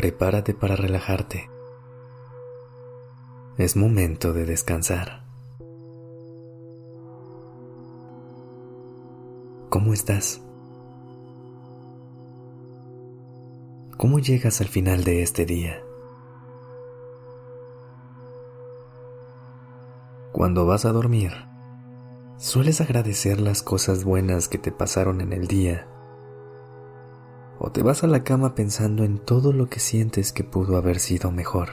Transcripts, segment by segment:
Prepárate para relajarte. Es momento de descansar. ¿Cómo estás? ¿Cómo llegas al final de este día? Cuando vas a dormir, ¿sueles agradecer las cosas buenas que te pasaron en el día? ¿O te vas a la cama pensando en todo lo que sientes que pudo haber sido mejor?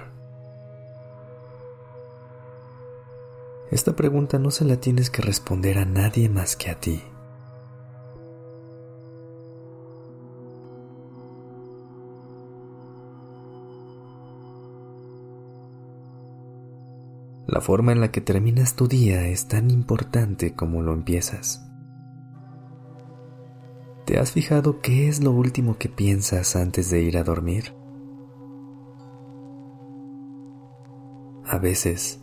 Esta pregunta no se la tienes que responder a nadie más que a ti. La forma en la que terminas tu día es tan importante como lo empiezas. ¿Te has fijado qué es lo último que piensas antes de ir a dormir? A veces,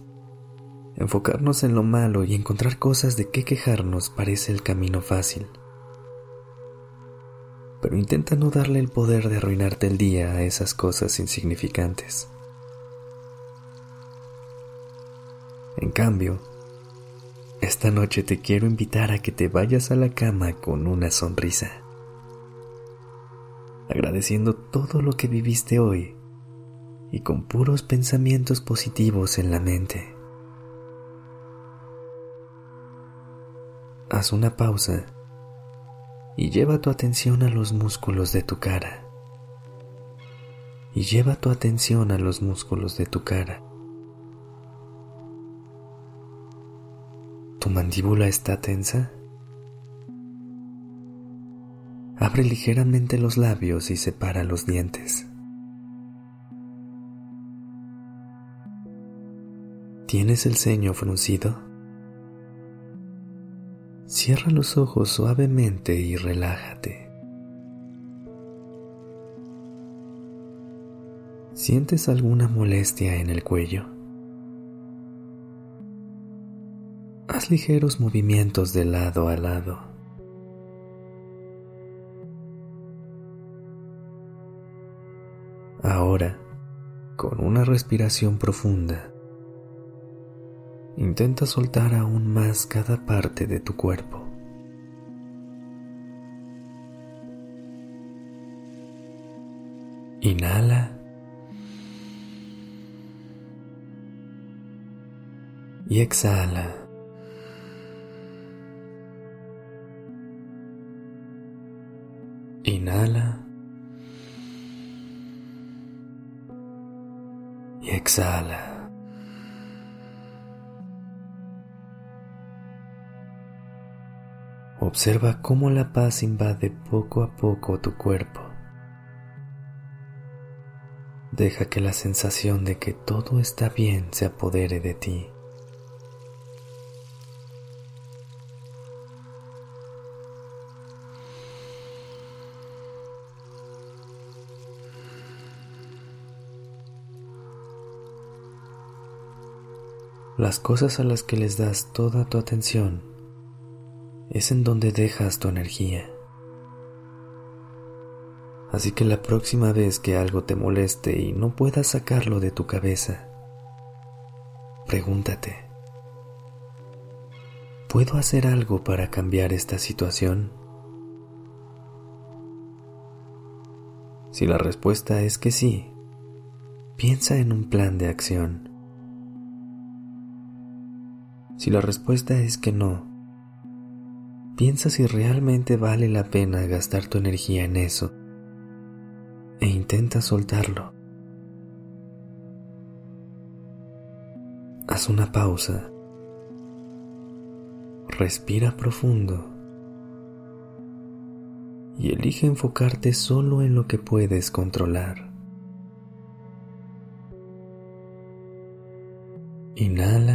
enfocarnos en lo malo y encontrar cosas de qué quejarnos parece el camino fácil. Pero intenta no darle el poder de arruinarte el día a esas cosas insignificantes. En cambio, esta noche te quiero invitar a que te vayas a la cama con una sonrisa, agradeciendo todo lo que viviste hoy y con puros pensamientos positivos en la mente. Haz una pausa y lleva tu atención a los músculos de tu cara. Y lleva tu atención a los músculos de tu cara. Mandíbula está tensa? Abre ligeramente los labios y separa los dientes. ¿Tienes el ceño fruncido? Cierra los ojos suavemente y relájate. ¿Sientes alguna molestia en el cuello? Ligeros movimientos de lado a lado. Ahora, con una respiración profunda, intenta soltar aún más cada parte de tu cuerpo. Inhala. Y exhala. Inhala. Y exhala. Observa cómo la paz invade poco a poco tu cuerpo. Deja que la sensación de que todo está bien se apodere de ti. Las cosas a las que les das toda tu atención es en donde dejas tu energía. Así que la próxima vez que algo te moleste y no puedas sacarlo de tu cabeza, pregúntate, ¿puedo hacer algo para cambiar esta situación? Si la respuesta es que sí, piensa en un plan de acción. Si la respuesta es que no, piensa si realmente vale la pena gastar tu energía en eso e intenta soltarlo. Haz una pausa. Respira profundo. Y elige enfocarte solo en lo que puedes controlar. Inhala.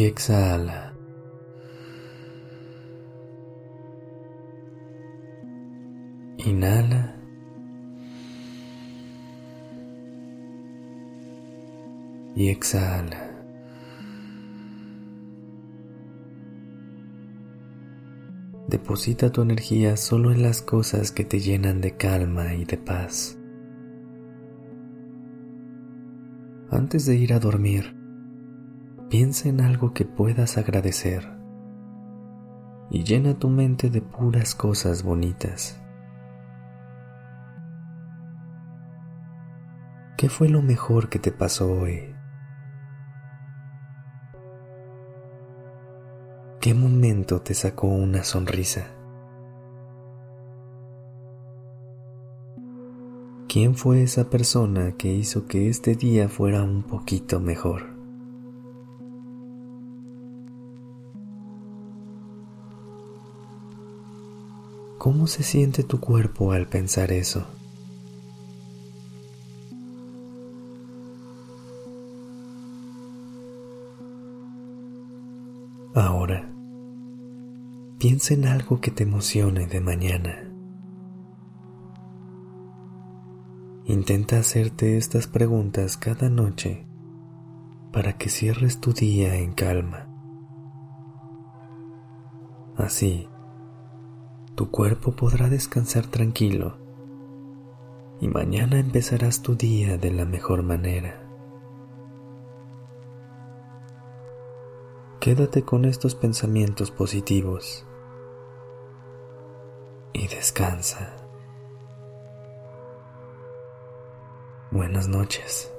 Y exhala. Inhala. Y exhala. Deposita tu energía solo en las cosas que te llenan de calma y de paz. Antes de ir a dormir, piensa en algo que puedas agradecer y llena tu mente de puras cosas bonitas. ¿Qué fue lo mejor que te pasó hoy? ¿Qué momento te sacó una sonrisa? ¿Quién fue esa persona que hizo que este día fuera un poquito mejor? ¿Cómo se siente tu cuerpo al pensar eso? Ahora, piensa en algo que te emocione de mañana. Intenta hacerte estas preguntas cada noche para que cierres tu día en calma. Así, tu cuerpo podrá descansar tranquilo y mañana empezarás tu día de la mejor manera. Quédate con estos pensamientos positivos y descansa. Buenas noches.